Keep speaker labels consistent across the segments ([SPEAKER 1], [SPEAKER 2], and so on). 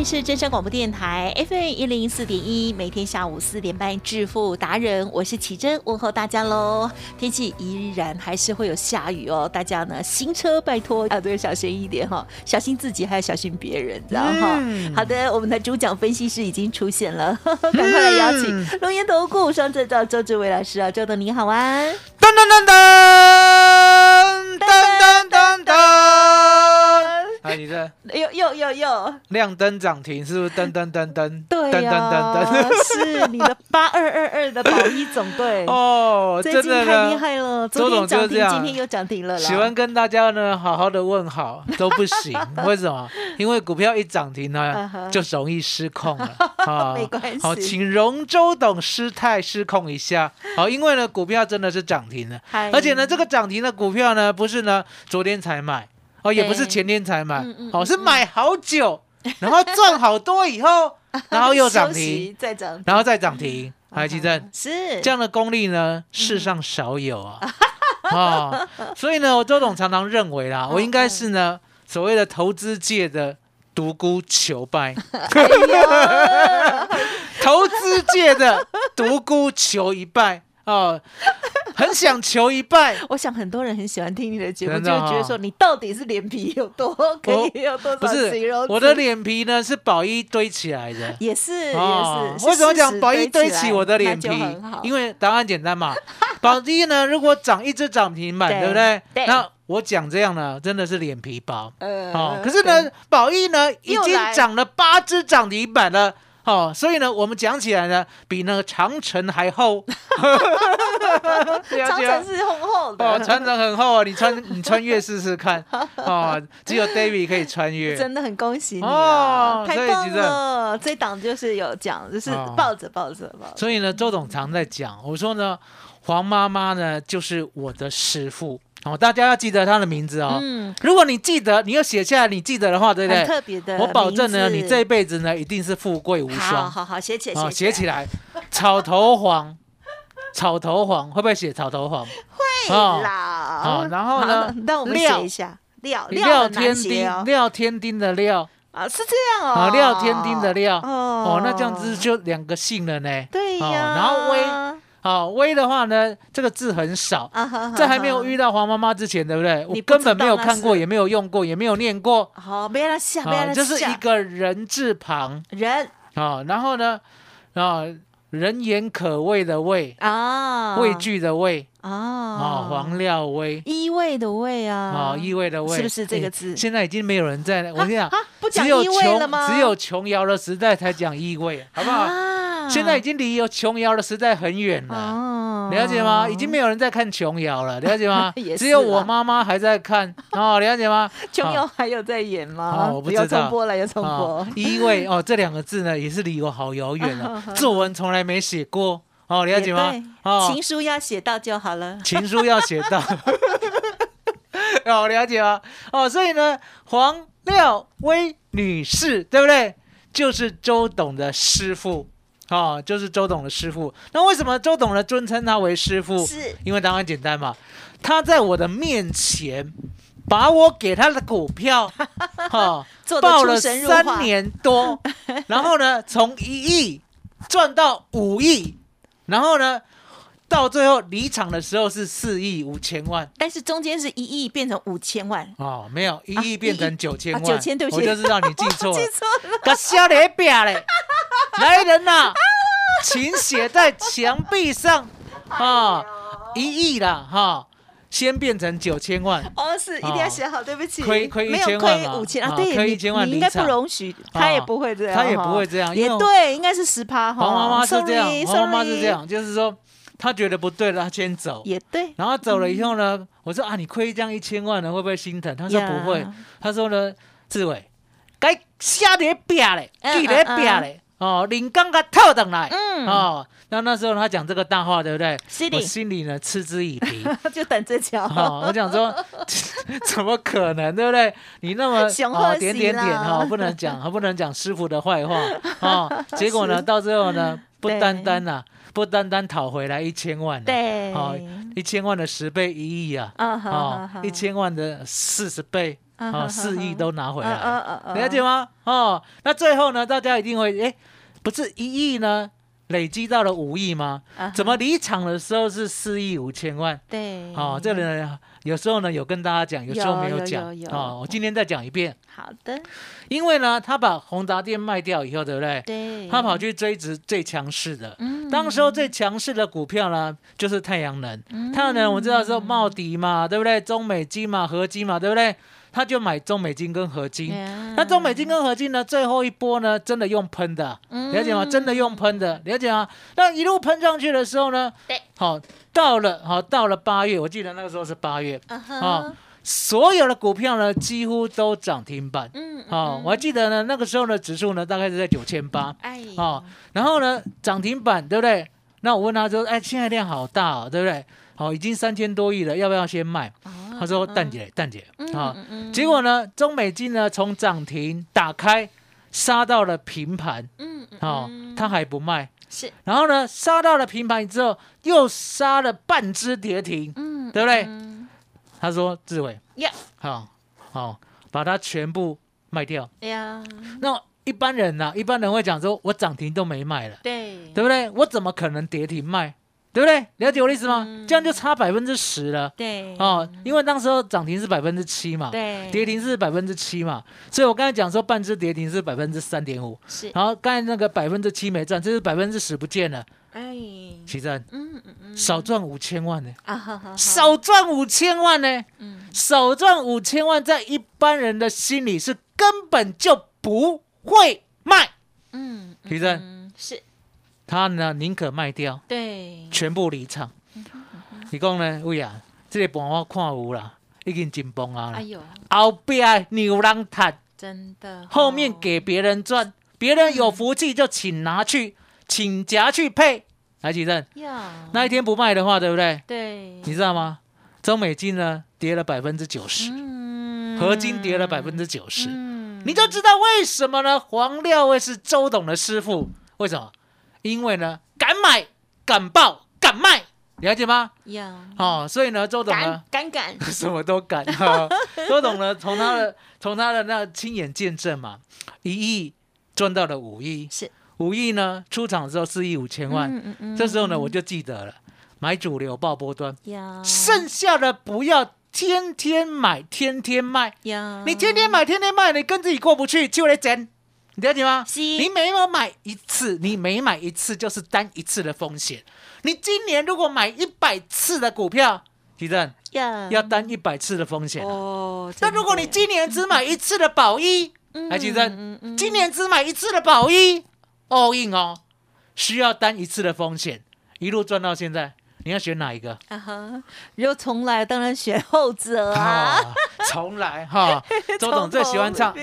[SPEAKER 1] 里是真声广播电台 FM 一零四点一，每天下午四点半致富达人，我是奇珍，问候大家喽。天气依然还是会有下雨哦，大家呢行车拜托啊都要小心一点哈，小心自己还要小心别人，知道哈。
[SPEAKER 2] 嗯
[SPEAKER 1] 好的，我们的主讲分析师已经出现了，赶快来邀请龙岩投顾双证照周志伟老师啊，周董你好啊。
[SPEAKER 2] 噔噔噔噔噔哎，你这
[SPEAKER 1] 又又又又，
[SPEAKER 2] 亮灯涨停是不是？噔噔噔噔，
[SPEAKER 1] 对
[SPEAKER 2] 噔
[SPEAKER 1] 呀、
[SPEAKER 2] 噔噔噔。
[SPEAKER 1] 是你的八二二二的保一总队。
[SPEAKER 2] 哦，
[SPEAKER 1] 最
[SPEAKER 2] 真的
[SPEAKER 1] 近太厉。害了，
[SPEAKER 2] 周
[SPEAKER 1] 昨天涨停，
[SPEAKER 2] 董就是这样
[SPEAKER 1] 今天又涨停了啦。
[SPEAKER 2] 喜欢跟大家呢好好的问好都不行，为什么？因为股票一涨停
[SPEAKER 1] 嗯
[SPEAKER 2] 呢
[SPEAKER 1] 哼，
[SPEAKER 2] 就容易失控了啊
[SPEAKER 1] 没关系
[SPEAKER 2] 好，请容周董失态失控一下。好，因为呢股票真的是涨停了，而且呢这个涨停的股票呢不是呢昨天才买哦，也不是前天才买哦是买好久，然后赚好多以后，然后又涨停，
[SPEAKER 1] 再涨，
[SPEAKER 2] 然后再涨停。还记得？
[SPEAKER 1] 是。
[SPEAKER 2] 这样的功力呢，世上少有啊。啊，所以呢，我周董常常认为啦，我应该是呢所谓的投资界的独孤求败，投资界的独孤求一败。哦，很想求一拜。
[SPEAKER 1] 我想很多人很喜欢听你的节目，就觉得说你到底是脸皮有多可以有多
[SPEAKER 2] 不
[SPEAKER 1] 少形容
[SPEAKER 2] 我的脸皮呢，是宝一堆起来的。
[SPEAKER 1] 也是
[SPEAKER 2] 哦
[SPEAKER 1] 也是，
[SPEAKER 2] 为什么讲宝一堆
[SPEAKER 1] 起
[SPEAKER 2] 我的脸皮？因为答案简单嘛。宝一呢，如果涨一只涨停板，
[SPEAKER 1] 对
[SPEAKER 2] 对不对？
[SPEAKER 1] 对
[SPEAKER 2] 那我讲这样呢，真的是脸皮薄。
[SPEAKER 1] 呃
[SPEAKER 2] 哦，可是呢，宝一呢已经涨了八只涨停板了。哦，所以呢，我们讲起来呢，比那个长城还厚。
[SPEAKER 1] 长城是厚厚的，
[SPEAKER 2] 哦，长城很厚啊，你穿你穿越试试看。哦，只有 David 可以穿越。
[SPEAKER 1] 真的很恭喜你
[SPEAKER 2] 哦
[SPEAKER 1] 啊！太棒了，这档就是有讲，就是
[SPEAKER 2] 哦
[SPEAKER 1] 抱着抱着抱着，
[SPEAKER 2] 所以呢，周董常在讲，我说呢，黄妈妈呢就是我的师傅。哦，大家要记得他的名字哦。
[SPEAKER 1] 嗯，
[SPEAKER 2] 如果你记得，你要写下来，你记得的话，对不
[SPEAKER 1] 很
[SPEAKER 2] 对？
[SPEAKER 1] 特别的，
[SPEAKER 2] 我保证呢，你这一辈子呢一定是富贵无
[SPEAKER 1] 好
[SPEAKER 2] 双。
[SPEAKER 1] 好好写起来，
[SPEAKER 2] 哦，写起来，草头黄，草头黄。会不会写草头黄？
[SPEAKER 1] 会
[SPEAKER 2] 哦。
[SPEAKER 1] 啦。
[SPEAKER 2] 好然后呢？
[SPEAKER 1] 好那我们
[SPEAKER 2] 廖
[SPEAKER 1] 写一下廖
[SPEAKER 2] 廖天丁，
[SPEAKER 1] 写哦。
[SPEAKER 2] 廖天丁的廖，
[SPEAKER 1] 啊，是这样哦，
[SPEAKER 2] 啊，廖天丁的廖，
[SPEAKER 1] 哦。
[SPEAKER 2] 哦，那这样子就两个姓了呢。哦
[SPEAKER 1] 对呀，
[SPEAKER 2] 然后威哦，威的话呢，这个字很少，
[SPEAKER 1] 啊哈，
[SPEAKER 2] 在还没有遇
[SPEAKER 1] 到，
[SPEAKER 2] 黄妈妈之前，对不对？我
[SPEAKER 1] 你
[SPEAKER 2] 根本没有看过，也没有用过，也没有念过。
[SPEAKER 1] 好，不要让下，不要
[SPEAKER 2] 啊，
[SPEAKER 1] 让
[SPEAKER 2] 就是一个人字旁。
[SPEAKER 1] 人。
[SPEAKER 2] 啊，然后呢，啊，人言可畏的畏，
[SPEAKER 1] 啊，
[SPEAKER 2] 畏惧的畏
[SPEAKER 1] 啊。
[SPEAKER 2] 啊，黄廖威
[SPEAKER 1] 依偎的偎啊。
[SPEAKER 2] 啊，意味的味
[SPEAKER 1] 是不是这个
[SPEAKER 2] 哎
[SPEAKER 1] 字？
[SPEAKER 2] 现在已经没有人在，我跟你讲
[SPEAKER 1] 啊，不讲
[SPEAKER 2] 只有
[SPEAKER 1] 依偎了
[SPEAKER 2] 琼
[SPEAKER 1] 吗？
[SPEAKER 2] 只有琼瑶的时代才讲意味，好不好？
[SPEAKER 1] 啊
[SPEAKER 2] 现在已经离有琼瑶的时代很远了。
[SPEAKER 1] 哦
[SPEAKER 2] 了解吗？已经没有人在看琼瑶了，了解吗只有我
[SPEAKER 1] 啦
[SPEAKER 2] 妈妈还在看哦，了解吗？
[SPEAKER 1] 琼瑶还有在演吗？有
[SPEAKER 2] 哦我不知道
[SPEAKER 1] 重播了，有重播
[SPEAKER 2] 哦，。依偎哦，这两个字呢，也是离我好遥远了，作文从来没写过哦，了解吗？哦，
[SPEAKER 1] 情书要写到就好了。
[SPEAKER 2] 情书要写到。哦，了解吗？哦，所以呢，黄廖薇女士，对不对？就是周董的师傅，哦，就是周董的师傅。那为什么周董呢尊称他为师傅？
[SPEAKER 1] 是
[SPEAKER 2] 因为当然简单嘛，他在我的面前把我给他的股票，哈、报了三年多，然后呢，从一亿赚到五亿，然后呢，到最后离场的时候是四亿五千万。
[SPEAKER 1] 但是中间是一亿变成五千万，
[SPEAKER 2] 哦，没有一
[SPEAKER 1] 啊
[SPEAKER 2] 亿变成九千万，
[SPEAKER 1] 啊9000对不起。
[SPEAKER 2] 我就知道你记错了。
[SPEAKER 1] 记，错了。
[SPEAKER 2] 个瞎咧表嘞，来人呐、请写在墙壁上。啊，一亿啦哈，先变成九千万。
[SPEAKER 1] 哦，是一定要写好，对不起，
[SPEAKER 2] 亏亏
[SPEAKER 1] 没有
[SPEAKER 2] 1000万
[SPEAKER 1] 亏五千啊，
[SPEAKER 2] 亏1000万
[SPEAKER 1] 你应该不容许，他也不会这样，
[SPEAKER 2] 他也不会这样
[SPEAKER 1] 也对，应该是十趴哈。
[SPEAKER 2] 黄妈妈是这样黄妈妈是这，样，就是说她觉得不对了，他先走。
[SPEAKER 1] 也对，
[SPEAKER 2] 然后走了以后呢，我说啊，你亏这样一千万呢，会不会心疼？他说不会，他说呢，志伟，该下咧拼咧，
[SPEAKER 1] 嗯
[SPEAKER 2] 记咧拼咧，哦，林刚刚套等来，
[SPEAKER 1] 嗯
[SPEAKER 2] 哦，那那时候他讲这个大话，对不对？
[SPEAKER 1] 是的
[SPEAKER 2] 我心里呢嗤之以鼻。
[SPEAKER 1] 就等着瞧。
[SPEAKER 2] 哦，我想说，怎么可能，对不对？你那么
[SPEAKER 1] 熊
[SPEAKER 2] 哦点点点
[SPEAKER 1] 啦
[SPEAKER 2] 哈，不能讲，不能讲师傅的坏话哦。结果呢，到最后呢，不单单呐，不单单讨回来一千万啊，
[SPEAKER 1] 对，
[SPEAKER 2] 哦，一千万的十倍一亿啊，
[SPEAKER 1] 啊
[SPEAKER 2] 一千万的四十倍，哦，四亿都拿回来，了解吗？哦，那最后呢，大家一定会，哎，不是一亿呢，累积到了五亿吗？怎么离场的时候是四亿五千万？
[SPEAKER 1] 对，
[SPEAKER 2] 哦，这里呢，有时候呢有跟大家讲，有时候没
[SPEAKER 1] 有有
[SPEAKER 2] 讲哦。我今天再讲一遍，
[SPEAKER 1] 好的，
[SPEAKER 2] 因为呢，他把宏达电卖掉以后，对不对？
[SPEAKER 1] 对，
[SPEAKER 2] 他跑去追值最强势的，
[SPEAKER 1] 嗯
[SPEAKER 2] 当时候最强势的股票呢，就是太阳能。太阳能我们知道是茂迪嘛，对不对？中美金嘛，合金嘛，对不对？他就买中美金跟合金。
[SPEAKER 1] 呀
[SPEAKER 2] 那中美金跟合金呢，最后一波呢，真的用喷的，
[SPEAKER 1] 嗯
[SPEAKER 2] 了解吗？真的用喷的，了解吗？那一路喷上去的时候呢，
[SPEAKER 1] 对，
[SPEAKER 2] 好，到了好到了八月，我记得那个时候是八月，
[SPEAKER 1] 啊
[SPEAKER 2] 所有的股票呢几乎都涨停板。
[SPEAKER 1] 嗯，
[SPEAKER 2] 哦，我还记得呢，那个时候呢，指数呢大概是在九千八。
[SPEAKER 1] 哎，
[SPEAKER 2] 哦，然后呢，涨停板对不对？那我问他说，哎，现在量好大哦，对不对？好、已经三千多亿了，要不要先卖？他说蛋姐，蛋姐，啊、结果呢，中美金呢从涨停打开杀到了平盘，
[SPEAKER 1] 嗯嗯
[SPEAKER 2] 哦，
[SPEAKER 1] 嗯。
[SPEAKER 2] 他还不卖，
[SPEAKER 1] 是，
[SPEAKER 2] 然后呢，杀到了平盘之后，又杀了半只跌停，
[SPEAKER 1] 嗯，
[SPEAKER 2] 对不对？
[SPEAKER 1] 嗯
[SPEAKER 2] 他说志伟，
[SPEAKER 1] 呀
[SPEAKER 2] 好、好、把它全部卖掉。
[SPEAKER 1] 呀，
[SPEAKER 2] 那一般人呢、一般人会讲说，我涨停都没卖了。
[SPEAKER 1] 对，
[SPEAKER 2] 对不对？我怎么可能跌停卖？对不对？了解我的意思吗？
[SPEAKER 1] 嗯。
[SPEAKER 2] 这样就差百分之十了。
[SPEAKER 1] 对，
[SPEAKER 2] 哦，因为当时候涨停是百分之七嘛，
[SPEAKER 1] 对，
[SPEAKER 2] 跌停是百分之七嘛，所以我刚才讲说半只跌停是百分之三点五，
[SPEAKER 1] 是，
[SPEAKER 2] 然后刚才那个百分之七没赚，这是百分之十不见了，
[SPEAKER 1] 哎，
[SPEAKER 2] 奇正。
[SPEAKER 1] 嗯嗯嗯，
[SPEAKER 2] 少赚五千万呢，
[SPEAKER 1] 啊哈哈，
[SPEAKER 2] 少赚五千万呢，
[SPEAKER 1] 嗯，
[SPEAKER 2] 少赚五千万，在一般人的心里是根本就不会卖，
[SPEAKER 1] 嗯，
[SPEAKER 2] 奇正。
[SPEAKER 1] 嗯，是
[SPEAKER 2] 他呢宁可卖掉。
[SPEAKER 1] 对，
[SPEAKER 2] 全部离场。你讲呢，喂啊，这个盘我看有啦，已经紧绷啊
[SPEAKER 1] 哎。呦，
[SPEAKER 2] 牛郎赚，
[SPEAKER 1] 真的，
[SPEAKER 2] 后面
[SPEAKER 1] 哦
[SPEAKER 2] 给别人赚，别人有福气就请拿去，请夹去配。来，启正，那一天不卖的话，对不对？
[SPEAKER 1] 对，
[SPEAKER 2] 你知道吗？中美金呢跌了百分之九十，
[SPEAKER 1] 嗯
[SPEAKER 2] 合金跌了百分之九十，
[SPEAKER 1] 嗯
[SPEAKER 2] 你就知道为什么呢？黄廖会是周董的师傅，为什么？因为呢，敢买、敢报、敢卖，了解吗？
[SPEAKER 1] 呀，
[SPEAKER 2] 哦，所以呢，周董呢
[SPEAKER 1] 敢敢敢，
[SPEAKER 2] 什么都敢。哈。周董呢，从他的从他的那亲眼见证嘛，一亿赚到了五亿，
[SPEAKER 1] 是。
[SPEAKER 2] 五亿呢出场的时候四亿五千万，
[SPEAKER 1] 嗯嗯嗯。
[SPEAKER 2] 这时候呢我就记得了，买主流报波端，
[SPEAKER 1] 呀，
[SPEAKER 2] 剩下的不要天天买，天天卖。
[SPEAKER 1] 呀，
[SPEAKER 2] 你天天买，天天卖，你跟自己过不去，就来整，你了解吗？你每有买一次，你每买一次就是担一次的风险。你今年如果买一百次的股票，地震
[SPEAKER 1] 呀。
[SPEAKER 2] 要担一百次的风险啊。
[SPEAKER 1] 哦，
[SPEAKER 2] 那如果你今年只买一次的保一，来地震，今年只买一次的保一，all in 哦，需要担一次的风险，一路赚到现在，你要选哪一个？
[SPEAKER 1] 啊哈，如果重来，当然选后者啊。
[SPEAKER 2] 啊，重来哈，周董最喜欢唱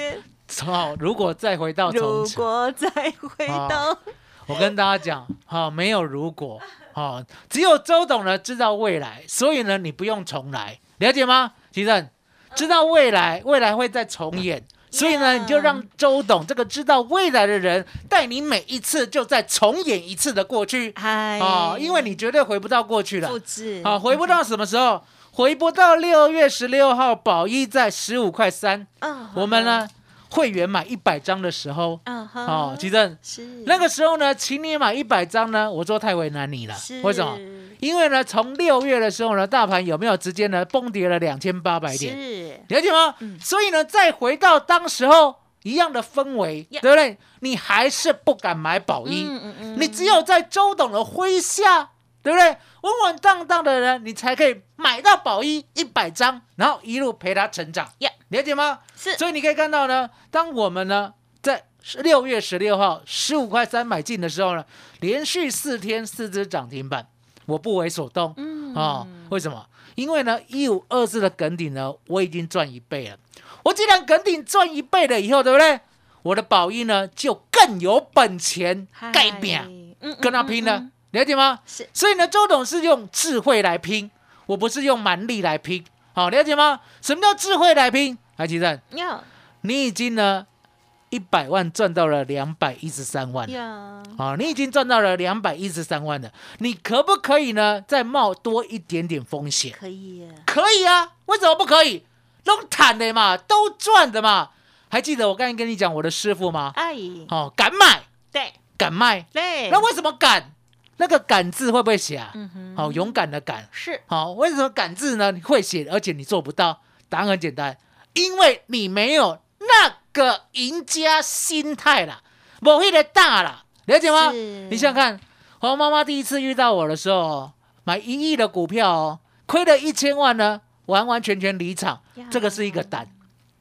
[SPEAKER 2] 好，如果再回到从
[SPEAKER 1] 如，果再回到，
[SPEAKER 2] 我跟大家讲，好，没有如果，好，只有周董呢知道未来，所以呢你不用重来，了解吗？其正知道未来，未来会再重演。所以呢，你就让周董这个知道未来的人带你每一次就再重演一次的过去
[SPEAKER 1] 嗨
[SPEAKER 2] 哦，因为你绝对回不到过去了
[SPEAKER 1] 复。制
[SPEAKER 2] 好，回不到什么时候？回不到六月十六号，宝一在十五块三，
[SPEAKER 1] 啊
[SPEAKER 2] 我们呢会员买一百张的时候，
[SPEAKER 1] 啊哈，
[SPEAKER 2] 哦，其正
[SPEAKER 1] 是
[SPEAKER 2] 那个时候呢，请你买一百张呢，我说太为难你了
[SPEAKER 1] 是。
[SPEAKER 2] 为什么？因为呢，从六月的时候呢，大盘有没有直接呢崩跌了两千八百点？
[SPEAKER 1] 是
[SPEAKER 2] 了解吗？
[SPEAKER 1] 嗯
[SPEAKER 2] 所以呢，再回到当时候一样的氛围对不对？你还是不敢买宝一，
[SPEAKER 1] 嗯嗯嗯
[SPEAKER 2] 你只有在周董的麾下，对不对？稳稳当当的人，你才可以买到宝一一百张，然后一路陪他成长
[SPEAKER 1] Yeah
[SPEAKER 2] 了解吗？
[SPEAKER 1] 是
[SPEAKER 2] 所以你可以看到呢，当我们呢在六月十六号十五块三买进的时候呢，连续四天四只涨停板，我不为所动。
[SPEAKER 1] 嗯
[SPEAKER 2] 啊、为什么？因为呢，一五二四的梗顶呢，我已经赚一倍了。我既然梗顶赚一倍了以后，对不对？我的宝一呢，就更有本钱
[SPEAKER 1] 嗨
[SPEAKER 2] 盖表
[SPEAKER 1] 嗯
[SPEAKER 2] 跟他拼了，
[SPEAKER 1] 嗯嗯
[SPEAKER 2] 了解吗？
[SPEAKER 1] 是
[SPEAKER 2] 所以呢，周董是用智慧来拼，我不是用蛮力来拼，好、了解吗？什么叫智慧来拼？来，奇正，
[SPEAKER 1] 嗯呀
[SPEAKER 2] 你已经呢一百万赚到了两百一十三万啊，你已经赚到了两百一十三万了，你可不可以呢？再冒多一点点风险？
[SPEAKER 1] 可以，
[SPEAKER 2] 可以啊，为什么不可以？都坦的嘛，都赚的嘛。还记得我刚才跟你讲我的师傅吗？
[SPEAKER 1] 哎，
[SPEAKER 2] 哦，敢买，
[SPEAKER 1] 对
[SPEAKER 2] 敢卖。
[SPEAKER 1] 对，
[SPEAKER 2] 那为什么敢？那个敢字会不会写啊？
[SPEAKER 1] 嗯哼，
[SPEAKER 2] 好、勇敢的敢。
[SPEAKER 1] 是
[SPEAKER 2] 好、为什么敢字呢？你会写，而且你做不到？答案很简单，因为你没有那个赢家心态啦，某一的大啦，了解吗？你想想看，黄妈妈第一次遇到我的时候哦，买一亿的股票哦，亏了一千万呢，完完全全离场
[SPEAKER 1] 呀，
[SPEAKER 2] 这个是一个胆，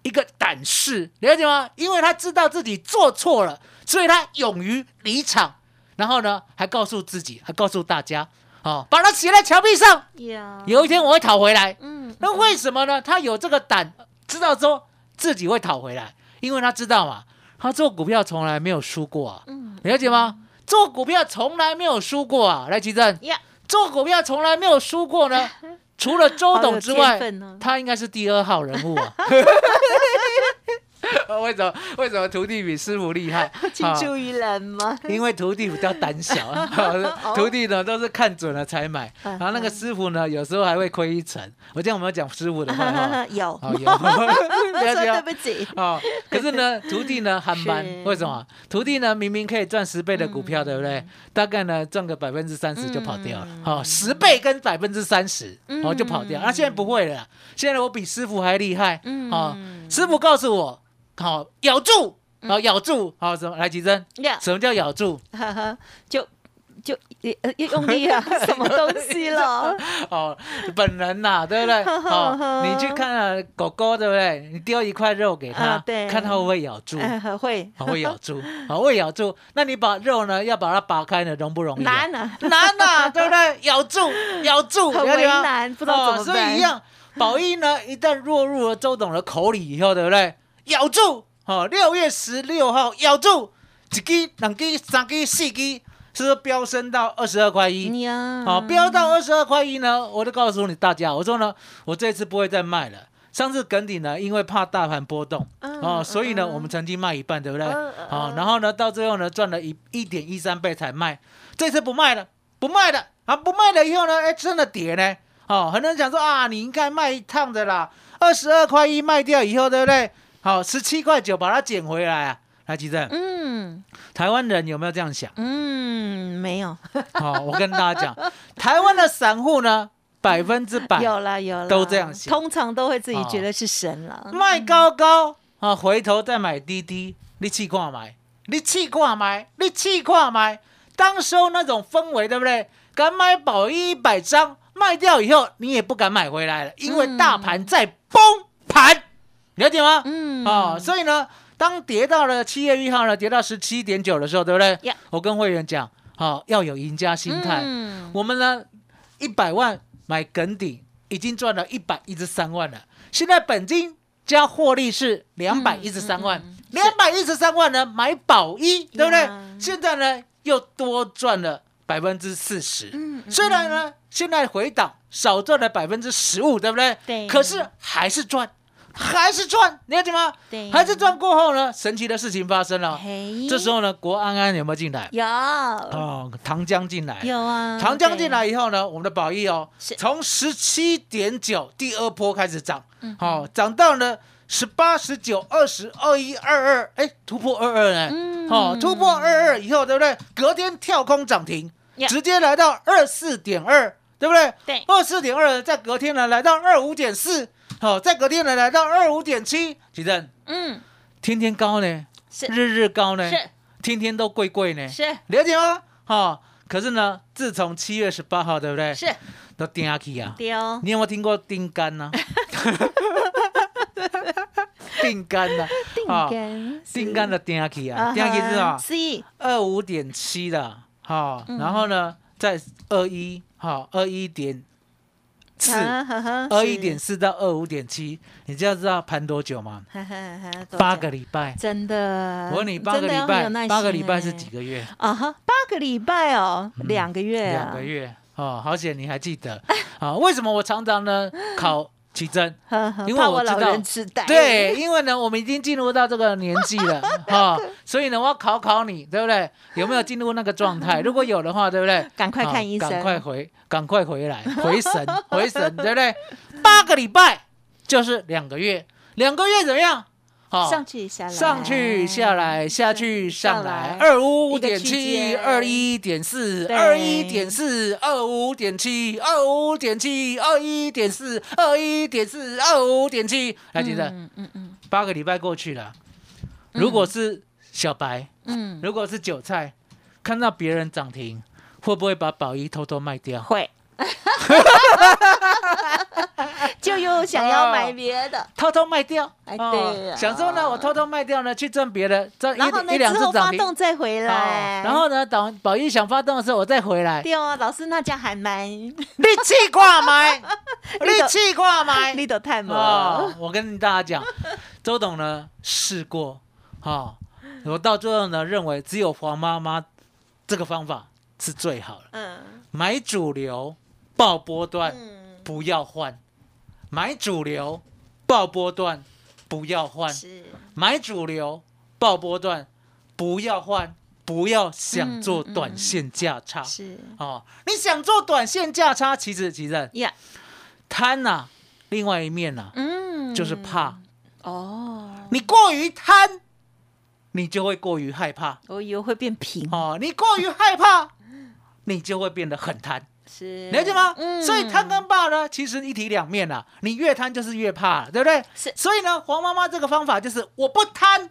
[SPEAKER 2] 一个胆识，了解吗？因为他知道自己做错了，所以他勇于离场，然后呢，还告诉自己，还告诉大家，哦，把它写在墙壁上，
[SPEAKER 1] 呀，
[SPEAKER 2] 有一天我会讨回来。
[SPEAKER 1] 嗯，
[SPEAKER 2] 那为什么呢？他有这个胆，知道说自己会讨回来，因为他知道嘛，他做股票从来没有输过啊，
[SPEAKER 1] 嗯
[SPEAKER 2] 了解吗？做股票从来没有输过啊，来，奇正，
[SPEAKER 1] 呀，
[SPEAKER 2] 做股票从来没有输过呢，除了周董之外他应该是第二号人物啊。为什么？为什么徒弟比师傅厉害？啊
[SPEAKER 1] 青出于蓝吗？
[SPEAKER 2] 因为徒弟比较胆小，徒弟呢都是看准了才买，然后那个师傅呢有时候还会亏一层。我这样有没有讲师傅的坏话？
[SPEAKER 1] 有，
[SPEAKER 2] 哦，有，了
[SPEAKER 1] 说对不起，
[SPEAKER 2] 哦。可是呢，徒弟呢憨班
[SPEAKER 1] 是，
[SPEAKER 2] 为什么？徒弟呢明明可以赚十倍的股票，对不对？
[SPEAKER 1] 嗯
[SPEAKER 2] 大概呢赚个百分之三十就跑掉了
[SPEAKER 1] 嗯。
[SPEAKER 2] 哦，十倍跟百分之三十，哦就跑掉。
[SPEAKER 1] 嗯
[SPEAKER 2] 那现在不会了啦，现在我比师傅还厉害。
[SPEAKER 1] 嗯
[SPEAKER 2] 哦，师傅告诉我，好咬住，好咬住，好什么？来，吉珍，
[SPEAKER 1] 呀，
[SPEAKER 2] 什么叫咬住？
[SPEAKER 1] 哈哈，就就呃用力啊，什么东西了？
[SPEAKER 2] 哦，本人呐、对不对？哦，你去看啊，狗狗对不对？你丢一块肉给它，
[SPEAKER 1] 啊对
[SPEAKER 2] 看它会不会咬住？
[SPEAKER 1] 呃会
[SPEAKER 2] 好会咬住，好会咬住。那你把肉呢，要把它拔开呢，容不容易、啊？
[SPEAKER 1] 难啊，
[SPEAKER 2] 难呐、对不对？咬住，咬住，
[SPEAKER 1] 很为难不知道怎么
[SPEAKER 2] 哦、所以一样，宝一呢，一旦落入了周董的口里以后，对不对？咬住，哦，六月十六号咬住，一支、两支、三支、四支，是不是飙升到二十二块一？
[SPEAKER 1] 呀，
[SPEAKER 2] 好，飙到二十二块一呢，我就告诉你大家，我说呢，我这次不会再卖了。上次梗底呢，因为怕大盘波动
[SPEAKER 1] 嗯
[SPEAKER 2] 哦，所以呢，
[SPEAKER 1] 嗯
[SPEAKER 2] 我们曾经卖一半，对不对？
[SPEAKER 1] 嗯嗯
[SPEAKER 2] 好，
[SPEAKER 1] 嗯
[SPEAKER 2] 然后呢，到最后呢，赚了一一点一三倍才卖。这次不卖了，不卖了啊！不卖了以后呢，哎，真的跌呢。哦，很多人讲说啊，你应该卖一趟的啦，二十二块一卖掉以后，对不对？好，十七块九把它捡回来啊。来，吉正，
[SPEAKER 1] 嗯。
[SPEAKER 2] 台湾人有没有这样想？
[SPEAKER 1] 嗯，没有，
[SPEAKER 2] 好、我跟大家讲，台湾的散户呢，百分之百
[SPEAKER 1] 有啦有啦，
[SPEAKER 2] 都这样想。
[SPEAKER 1] 通常都会自己觉得是神了，
[SPEAKER 2] 卖高高啊，回头再买低低，你气挂买，你气挂买，你气挂买。当时候那种氛围，对不对？敢买宝一一百张，卖掉以后你也不敢买回来了，因为大盘在崩盘，了解吗？
[SPEAKER 1] 嗯
[SPEAKER 2] 哦，所以呢，当跌到了七月一号呢，跌到十七点九的时候，对不对
[SPEAKER 1] Yeah
[SPEAKER 2] 我跟会员讲，好、要有赢家心态。
[SPEAKER 1] 嗯
[SPEAKER 2] 我们呢，一百万买梗顶，已经赚了一百一十三万了。现在本金加获利是两百一十三万，两百一十三万呢买保一，对不对
[SPEAKER 1] 呀？
[SPEAKER 2] 现在呢又多赚了百分之四十。虽然呢现在回档少赚了百分之十五，对不对？
[SPEAKER 1] 对
[SPEAKER 2] 可是还是赚，还是赚，了解吗？
[SPEAKER 1] 对
[SPEAKER 2] 还是赚过后呢，神奇的事情发生了。
[SPEAKER 1] 嘿，
[SPEAKER 2] 这时候呢，国安安有没有进来？
[SPEAKER 1] 有。
[SPEAKER 2] 哦，唐江进来。
[SPEAKER 1] 有啊，
[SPEAKER 2] 长江进
[SPEAKER 1] 对
[SPEAKER 2] 来以后呢，我们的宝益哦
[SPEAKER 1] 是，
[SPEAKER 2] 从十七点九第二波开始涨，
[SPEAKER 1] 嗯
[SPEAKER 2] 好、涨到呢十八、十九、二十二一、二二，哎，突破二二呢，
[SPEAKER 1] 嗯。
[SPEAKER 2] 好、突破二二以后，对不对？隔天跳空涨停。直接来到二四点二，对不对？
[SPEAKER 1] 对。
[SPEAKER 2] 二四点二，在隔天呢来到二五点四，好，在隔天呢来到二五点七，奇正
[SPEAKER 1] 嗯。
[SPEAKER 2] 天天高呢，
[SPEAKER 1] 是。
[SPEAKER 2] 日日高呢，
[SPEAKER 1] 是。
[SPEAKER 2] 天天都贵贵呢，
[SPEAKER 1] 是。
[SPEAKER 2] 了解吗？哈、可是呢，自从七月十八号，对不对？
[SPEAKER 1] 是。
[SPEAKER 2] 都定下去啊。
[SPEAKER 1] 丢
[SPEAKER 2] 你有没有听过丁干 呢、定干呢？啊，
[SPEAKER 1] 干
[SPEAKER 2] 定干的定下去啊，定下去是吧？
[SPEAKER 1] 是。
[SPEAKER 2] 二五点七的，哈、
[SPEAKER 1] 嗯。
[SPEAKER 2] 然后呢，在二一，哈，二一点四，
[SPEAKER 1] 二
[SPEAKER 2] 二一点四到二五点七，你知道知道盘多久吗？八个礼拜。
[SPEAKER 1] 真的，
[SPEAKER 2] 我问你，八个礼拜八个礼拜是
[SPEAKER 1] 欸
[SPEAKER 2] 几个月？
[SPEAKER 1] 啊哈，八个礼拜哦，两个月啊，
[SPEAKER 2] 两个月哦，好险你还记得 啊？为什么我常常呢考奇珍？
[SPEAKER 1] 呵呵，
[SPEAKER 2] 因为
[SPEAKER 1] 我
[SPEAKER 2] 知道对，因为呢，我们已经进入到这个年纪了 哈、所以呢，我要考考你，对不对？有没有进入那个状态？如果有的话，对不对？
[SPEAKER 1] 赶快看医生
[SPEAKER 2] 赶快回，赶快回来，回神，回神，对不对？八个礼拜就是两个月，两个月怎么样？好、
[SPEAKER 1] 上去下来，
[SPEAKER 2] 上去下来，下去上来，二五点七，二一点四，二一点四，二五点七，二五点七，二一点四，二一点四，二五点七，来记得？
[SPEAKER 1] 嗯嗯嗯
[SPEAKER 2] 八个礼拜过去了，如果是小白，
[SPEAKER 1] 嗯，
[SPEAKER 2] 如果是韭菜，看到别人涨停，会不会把宝一偷偷卖掉？
[SPEAKER 1] 会。就又想要买别的，
[SPEAKER 2] 偷偷卖掉，
[SPEAKER 1] 哎
[SPEAKER 2] 哦
[SPEAKER 1] 对啊。
[SPEAKER 2] 想说呢，我偷偷卖掉呢，去赚别的，赚一一两次涨停，
[SPEAKER 1] 动再回
[SPEAKER 2] 哦
[SPEAKER 1] 来，
[SPEAKER 2] 然后呢，等宝一想发动的时候，我再回来。
[SPEAKER 1] 对哦，老师那家还买，
[SPEAKER 2] 你气挂买，你气挂买。
[SPEAKER 1] 你都太
[SPEAKER 2] 哦
[SPEAKER 1] 猛，，
[SPEAKER 2] 我跟大家讲，周董呢试过，哈、我到最后呢认为只有黄妈妈这个方法是最好的，
[SPEAKER 1] 嗯。
[SPEAKER 2] 买主流爆波段
[SPEAKER 1] 嗯，
[SPEAKER 2] 不要换，买主流爆波段不要换，
[SPEAKER 1] 是。
[SPEAKER 2] 买主流爆波段不要换，不要想做短线价差。
[SPEAKER 1] 是。
[SPEAKER 2] 哦，你想做短线价差，其实其实
[SPEAKER 1] 呀，
[SPEAKER 2] 贪呐、另外一面呐、
[SPEAKER 1] 嗯，
[SPEAKER 2] 就是怕。
[SPEAKER 1] 哦，
[SPEAKER 2] 你过于贪，你就会过于害怕。
[SPEAKER 1] 我以为会变平，
[SPEAKER 2] 哦，你过于害怕，你就会变得很贪，
[SPEAKER 1] 是
[SPEAKER 2] 了解吗？
[SPEAKER 1] 嗯
[SPEAKER 2] 所以贪跟怕呢，其实一体两面啊。你越贪就是越怕，对不对？
[SPEAKER 1] 是
[SPEAKER 2] 所以呢，黄妈妈这个方法就是我不贪，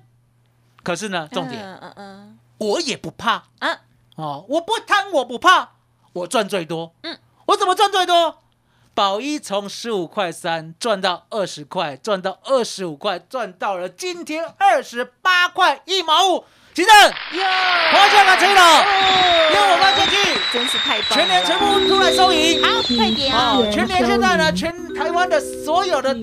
[SPEAKER 2] 可是呢，重点、
[SPEAKER 1] 嗯嗯嗯
[SPEAKER 2] 我也不怕
[SPEAKER 1] 啊，
[SPEAKER 2] 哦，我不贪，我不怕，我赚最多。
[SPEAKER 1] 嗯，
[SPEAKER 2] 我怎么赚最多？宝一从十五块三赚到二十块，赚到二十五块，赚到了今天二十八块一毛五。其正，
[SPEAKER 1] 哟，
[SPEAKER 2] 花价把吹了，因为我们进去，
[SPEAKER 1] 真是太棒了，
[SPEAKER 2] 全年全部出来收银。
[SPEAKER 1] 好，快点。
[SPEAKER 2] 啊，全年现在呢，全台湾的所有的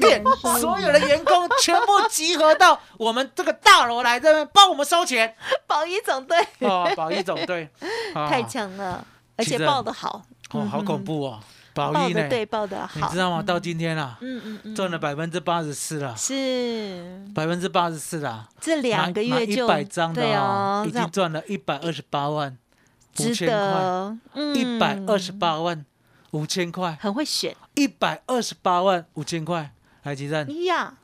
[SPEAKER 2] 店、所有的员工全部集合到我们这个大楼来这边帮我们收钱。
[SPEAKER 1] 保一总队。
[SPEAKER 2] 哦，保一总队，哦。
[SPEAKER 1] 太强了，而且报的好，
[SPEAKER 2] 哦，好恐怖哦，保利呢？
[SPEAKER 1] 报的对，报的好，
[SPEAKER 2] 你知道吗？到今天啊，
[SPEAKER 1] 嗯嗯嗯，
[SPEAKER 2] 赚了百分之八十四了，
[SPEAKER 1] 是。
[SPEAKER 2] 百分之八十四了。
[SPEAKER 1] 这两个月就
[SPEAKER 2] 一百张的
[SPEAKER 1] 对
[SPEAKER 2] 哦
[SPEAKER 1] 哦，，
[SPEAKER 2] 已经赚了一百二十八万，五
[SPEAKER 1] 值得，嗯。
[SPEAKER 2] 一百二十，八万，五千块，
[SPEAKER 1] 很会选。
[SPEAKER 2] 一百二十八万五千块，来吉正，
[SPEAKER 1] 呀，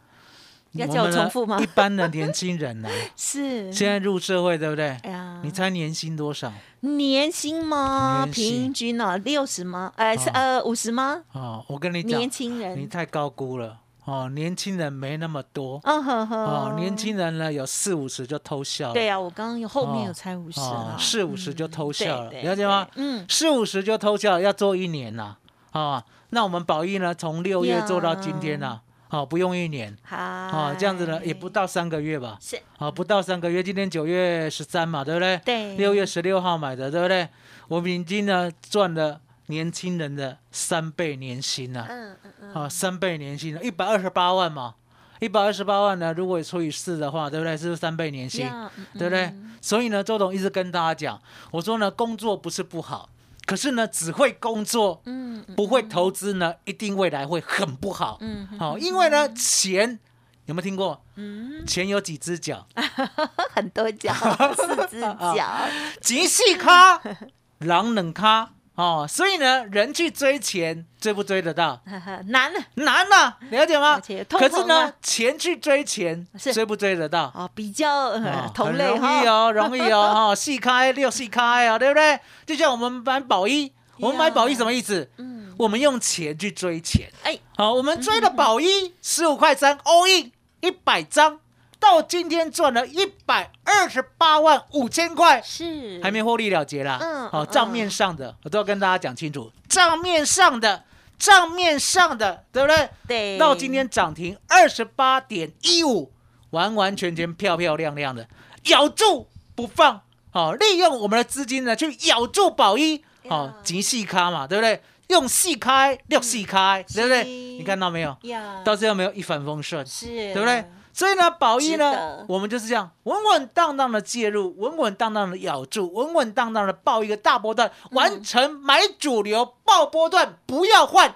[SPEAKER 1] 要叫我重复吗
[SPEAKER 2] 一？般的年轻人呢，
[SPEAKER 1] 是，
[SPEAKER 2] 现在入社会对不对？
[SPEAKER 1] 哎呀，
[SPEAKER 2] 你猜年薪多少？
[SPEAKER 1] 年薪吗？
[SPEAKER 2] 年薪
[SPEAKER 1] 平均哦，六十吗？呃，是
[SPEAKER 2] 哦
[SPEAKER 1] 呃五十吗？
[SPEAKER 2] 哦，我跟你讲
[SPEAKER 1] 年，轻人你，
[SPEAKER 2] 太高估了哦，年轻人没那么多哦，年轻人呢有四五十就偷笑了，
[SPEAKER 1] 对啊，我刚刚有后面有
[SPEAKER 2] 哦
[SPEAKER 1] 猜五十
[SPEAKER 2] 四五十就偷笑了，
[SPEAKER 1] 对
[SPEAKER 2] 了解吗？？
[SPEAKER 1] 嗯，
[SPEAKER 2] 四五十就偷笑，要做一年呐、啊，那我们宝益呢，从六月做到今天呐、啊，不用一年，
[SPEAKER 1] 好，
[SPEAKER 2] 啊，这样子呢也不到三个月吧，
[SPEAKER 1] 是，
[SPEAKER 2] 啊，不到三个月，今天九月十三嘛，对不对？
[SPEAKER 1] 对，
[SPEAKER 2] 六月十六号买的，对不对？我们已经呢赚了年轻人的三倍年薪了、
[SPEAKER 1] 嗯嗯嗯，
[SPEAKER 2] 啊，三倍年薪了，一百二十八万嘛，一百二十八万呢，如果除以四的话，对不对？是不是三倍年薪？对不对
[SPEAKER 1] 嗯？
[SPEAKER 2] 所以呢，周董一直跟大家讲，我说呢，工作不是不好，可是呢，只会工作
[SPEAKER 1] 嗯嗯
[SPEAKER 2] 不会投资呢，一定未来会很不好。
[SPEAKER 1] 嗯嗯
[SPEAKER 2] 好、因为呢，钱有没有听过？
[SPEAKER 1] 嗯，
[SPEAKER 2] 钱有几只脚？
[SPEAKER 1] 很多脚，四只脚，
[SPEAKER 2] 极细咖，狼冷咖哦。所以呢，人去追钱，追不追得到？
[SPEAKER 1] 难了
[SPEAKER 2] 难呐、了解吗可是呢钱去追钱，追不追得到？
[SPEAKER 1] 哦，比较同类哈
[SPEAKER 2] 易，哦，容易哦，哈，细开六细开哦，对不对？就像我们买宝一，我们买宝一什么意思？
[SPEAKER 1] 嗯，
[SPEAKER 2] 我们用钱去追钱，
[SPEAKER 1] 哎，
[SPEAKER 2] 好，我们追了宝一十五块三 all in 一百张，到今天赚了一百二十八万五千块，
[SPEAKER 1] 是
[SPEAKER 2] 还没获利了结啦。
[SPEAKER 1] 嗯
[SPEAKER 2] 好，
[SPEAKER 1] 嗯
[SPEAKER 2] 账面上的我都要跟大家讲清楚，账面上的，账面上的，对不对？
[SPEAKER 1] 对
[SPEAKER 2] 到今天涨停二十八点一五，完完全全漂漂亮亮的，咬住不放，好、利用我们的资金呢去咬住宝一，好、
[SPEAKER 1] 呀
[SPEAKER 2] 极细咖嘛，对不对？用细开，六细开，对不对？你看到没有？
[SPEAKER 1] 呀，
[SPEAKER 2] 到最后没有一帆风顺，
[SPEAKER 1] 是
[SPEAKER 2] 对不对？所以呢，宝一呢，我们就是这样稳稳当当的介入，稳稳当当的咬住，稳稳当当的爆一个大波段，
[SPEAKER 1] 嗯
[SPEAKER 2] 完成买主流爆波段不要换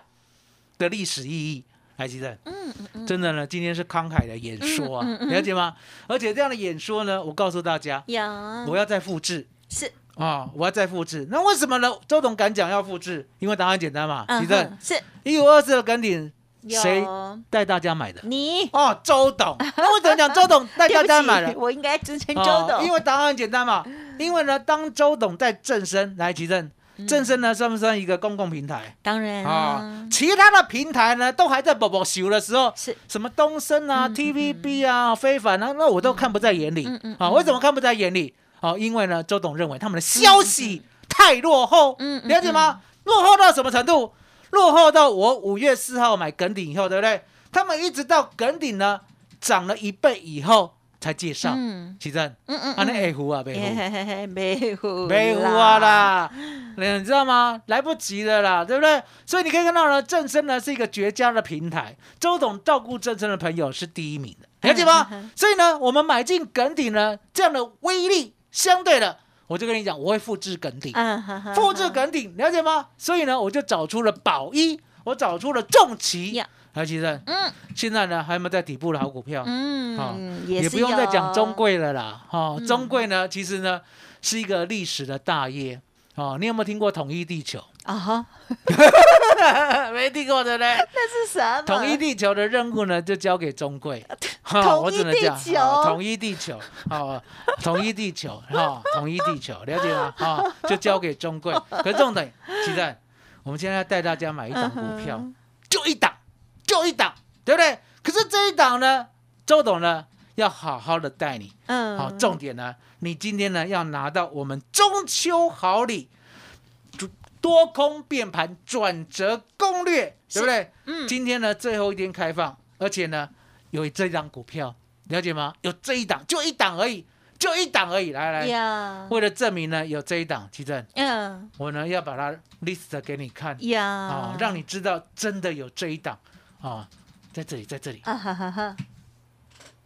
[SPEAKER 2] 的历史意义。还记得？
[SPEAKER 1] 嗯嗯嗯，
[SPEAKER 2] 真的呢，今天是慷慨的演说啊，
[SPEAKER 1] 嗯嗯嗯
[SPEAKER 2] 了解吗？而且这样的演说呢，我告诉大家，
[SPEAKER 1] 呀，
[SPEAKER 2] 我要再复制
[SPEAKER 1] 是
[SPEAKER 2] 啊，我要再复制。那为什么呢？周董敢讲要复制，因为答案简单嘛。
[SPEAKER 1] 嗯
[SPEAKER 2] 其正
[SPEAKER 1] 是
[SPEAKER 2] 一五二四的梗顶，谁
[SPEAKER 1] 有
[SPEAKER 2] 带大家买的？
[SPEAKER 1] 你
[SPEAKER 2] 哦，周董。那为什么讲周董带大家买的？
[SPEAKER 1] 我应该尊称周
[SPEAKER 2] 哦
[SPEAKER 1] 董，
[SPEAKER 2] 因为答案很简单嘛。因为呢，当周董在正身来集正，正身呢算不算一个公共平台
[SPEAKER 1] 当然
[SPEAKER 2] 啊
[SPEAKER 1] 啊？，
[SPEAKER 2] 其他的平台呢都还在宝宝修的时候，
[SPEAKER 1] 是
[SPEAKER 2] 什么东升啊、
[SPEAKER 1] 嗯
[SPEAKER 2] TVB 啊、非凡啊，那我都看不在眼里啊。为什么看不在眼里？哦，因为呢，周董认为他们的消息太落后，了解吗？落后到什么程度？落后到我五月四号买耿鼎以后，对不对？他们一直到耿鼎呢涨了一倍以后才介绍，
[SPEAKER 1] 嗯
[SPEAKER 2] 奇正，
[SPEAKER 1] 嗯嗯
[SPEAKER 2] 啊，那 A 湖啊，北湖。
[SPEAKER 1] 嘿没糊
[SPEAKER 2] 没糊啊啦，你知道吗？来不及了啦，对不对？所以你可以看到呢，正生呢是一个绝佳的平台，周董照顾正生的朋友是第一名的，了解吗？所以呢，我们买进耿鼎呢，这样的威力相对的，我就跟你讲，我会复制耿鼎，
[SPEAKER 1] 嗯哼哼
[SPEAKER 2] 复制梗顶，了解吗？所以呢，我就找出了宝一，我找出了重旗
[SPEAKER 1] 呀，
[SPEAKER 2] 还记得？
[SPEAKER 1] 嗯。
[SPEAKER 2] 现在呢，还有没有在底部的好股票？
[SPEAKER 1] 嗯，哦
[SPEAKER 2] 也不用再讲中贵了啦，哈、
[SPEAKER 1] 嗯。
[SPEAKER 2] 中贵呢，其实呢是一个历史的大业，哦，你有没有听过统一地球？
[SPEAKER 1] 啊哈，
[SPEAKER 2] 没听过对不对？
[SPEAKER 1] 那是什么？
[SPEAKER 2] 统一地球的任务呢，就交给中贵，哈
[SPEAKER 1] 统一地球
[SPEAKER 2] 哈统一地球，哦，统一地球，哈，统一地球，了解吗？哈，就交给中贵。可是重点，期待，我们现在要带大家买一档股票，
[SPEAKER 1] 嗯
[SPEAKER 2] 就一档，就一档，对不对？可是这一档呢，周董呢要好好的带你。
[SPEAKER 1] 嗯，
[SPEAKER 2] 好，重点呢，你今天呢要拿到我们中秋好礼，多多空变盘转折攻略，对不对？
[SPEAKER 1] 嗯
[SPEAKER 2] 今天呢最后一天开放，而且呢有这一档股票，了解吗？有这一档，就一档而已，就一档而已。来来，
[SPEAKER 1] 呀，
[SPEAKER 2] 为了证明呢有这一档，奇正，
[SPEAKER 1] 嗯
[SPEAKER 2] 我呢要把它 list 给你看
[SPEAKER 1] 呀，
[SPEAKER 2] 啊，让你知道真的有这一档啊，在这里，在这里
[SPEAKER 1] 啊哈哈哈。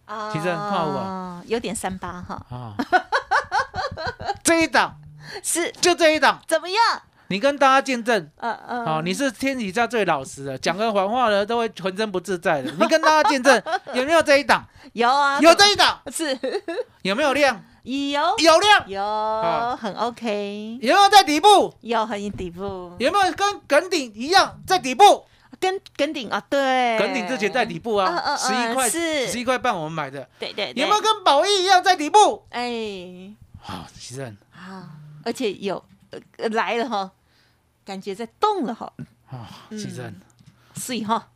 [SPEAKER 1] 啊
[SPEAKER 2] 其实很靠我
[SPEAKER 1] 有点三八哈，
[SPEAKER 2] 啊，这一档。
[SPEAKER 1] 是。
[SPEAKER 2] 就这一档。
[SPEAKER 1] 怎么样？
[SPEAKER 2] 你跟大家见证，
[SPEAKER 1] 嗯嗯，
[SPEAKER 2] 好，你是天底下最老实的，讲个谎话呢都会浑身不自在的。你跟大家见证，有没有这一档？
[SPEAKER 1] 有啊，
[SPEAKER 2] 有这一档，
[SPEAKER 1] 是。
[SPEAKER 2] 有没有量？
[SPEAKER 1] 有。
[SPEAKER 2] 有量，
[SPEAKER 1] 有很 OK，
[SPEAKER 2] 有没有在底部？
[SPEAKER 1] 有很底部，
[SPEAKER 2] 有没有跟梗顶一样在底部？
[SPEAKER 1] 跟跟顶啊，对，
[SPEAKER 2] 跟顶之前在底部啊，
[SPEAKER 1] 嗯
[SPEAKER 2] 十一块，
[SPEAKER 1] 是。
[SPEAKER 2] 十一块半我们买的，
[SPEAKER 1] 对对对，
[SPEAKER 2] 有没有跟宝益一样在底部？
[SPEAKER 1] 哎。
[SPEAKER 2] 好，其实很
[SPEAKER 1] 啊，而且有呃来了哈，感觉在动了哈，
[SPEAKER 2] 啊，其实很。
[SPEAKER 1] 所以哈，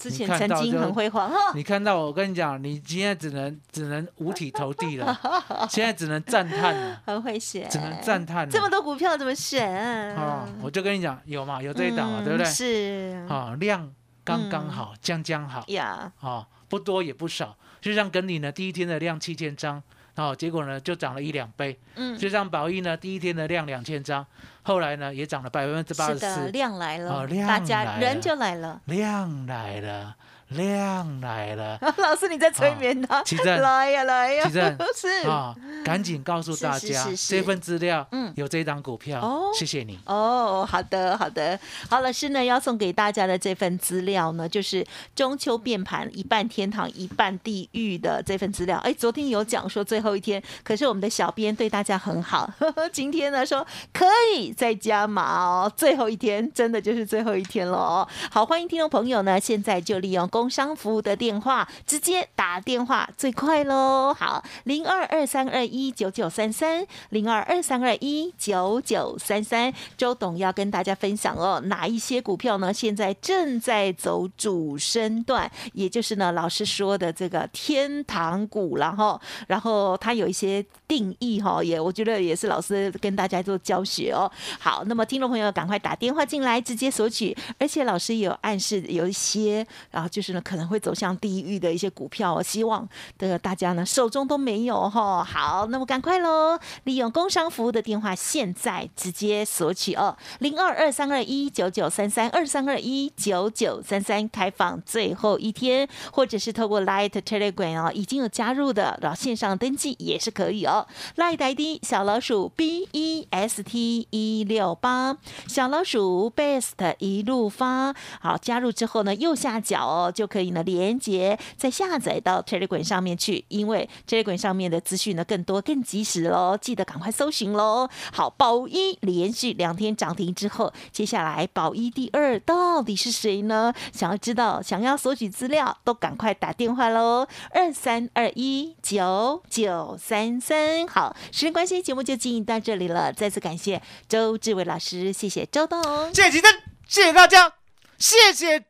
[SPEAKER 1] 之前曾经很辉煌，
[SPEAKER 2] 你看到我跟你讲，你今天只能只能五体投地了，现在只能赞叹了，
[SPEAKER 1] 很会选，
[SPEAKER 2] 只能赞叹了。
[SPEAKER 1] 这么多股票怎么选？
[SPEAKER 2] 啊，我就跟你讲，有嘛，有这一档嘛，
[SPEAKER 1] 嗯
[SPEAKER 2] 对不对？
[SPEAKER 1] 是
[SPEAKER 2] 啊，量刚刚好，将将好
[SPEAKER 1] 呀，
[SPEAKER 2] 啊，不多也不少。就像跟你呢，第一天的量七千张，哦，结果呢就涨了一两倍。
[SPEAKER 1] 嗯，
[SPEAKER 2] 就像宝益呢，第一天的量两千张，后来呢也涨了百分之八十四。
[SPEAKER 1] 量来了，
[SPEAKER 2] 哦量
[SPEAKER 1] 大家人就来了。
[SPEAKER 2] 量来了，量来了，
[SPEAKER 1] 老师你在催眠他，
[SPEAKER 2] 奇正
[SPEAKER 1] 来呀来呀，
[SPEAKER 2] 奇正
[SPEAKER 1] 是。
[SPEAKER 2] 啊，赶紧告诉大家这份资料，
[SPEAKER 1] 嗯。
[SPEAKER 2] 有这张股票，
[SPEAKER 1] 哦。
[SPEAKER 2] 谢谢你。
[SPEAKER 1] 哦，好的，好的，好，老师呢要送给大家的这份资料呢，就是中秋变盘一半天堂一半地狱的这份资料。哎，昨天有讲说最后一天，可是我们的小编对大家很好，呵 呵今天呢说可以再加码哦，最后一天真的就是最后一天了哦。好，欢迎听众朋友呢，现在就利用工工商服务的电话，直接打电话最快喽。好，零二二三二一九九三三，零二二三二一九九三三。周董要跟大家分享哦，哪一些股票呢？现在正在走主升段，也就是呢老师说的这个天堂股，然后然后它有一些定义哈，也我觉得也是老师跟大家做教学哦。好，那么听众朋友赶快打电话进来，直接索取，而且老师也有暗示有一些，然后就是可能会走向地狱的一些股票哦，希望的大家呢手中都没有哈。好，那么赶快喽，利用工商服务的电话，现在直接索取哦，零二二三二一九九三三二三二一九九三三开放最后一天，或者是透过 Light Telegram 哦，已经有加入的，然后线上登记也是可以哦。Light ID 小老鼠 B E S T 一六八，小老鼠 Best 一路发，好加入之后呢，右下角哦就可以呢连接再下载到 Telegram 上面去，因为 Telegram 上面的资讯呢更多更及时喽，记得赶快搜寻喽。好，宝一连续两天涨停之后，接下来宝一第二到底是谁呢？想要知道，想要索取资料，都赶快打电话喽，二三二一九九三三。好，时间关系，节目就进行到这里了，再次感谢周志伟老师，谢谢周董。
[SPEAKER 2] 谢谢吉珍，谢谢大家，谢谢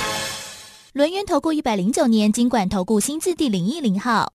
[SPEAKER 3] 轮源投顾一百零九年金管投顾新字第零一零号。